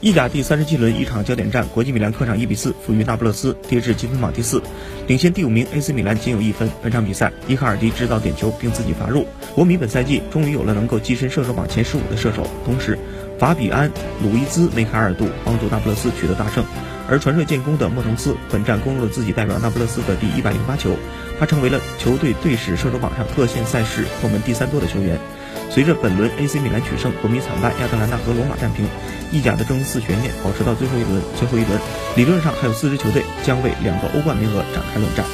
意甲第三十七轮一场焦点战，国际米兰客场一比四负于那不勒斯，跌至积分榜第四，领先第五名 AC 米兰仅有一分。本场比赛，伊卡尔迪制造点球并自己罚入。国米本赛季终于有了能够跻身射手榜前十五的射手，同时，法比安、鲁伊兹梅开二度，帮助那不勒斯取得大胜。而传射建功的莫滕斯，本站攻入了自己代表那不勒斯的第一百零八球，他成为了球队队史射手榜上各线赛事破门第三多的球员。随着本轮 AC 米兰取胜，国米惨败亚特兰大和罗马战平，意甲的争四悬念保持到最后一轮。最后一轮，理论上还有四支球队将为两个欧冠名额展开论战。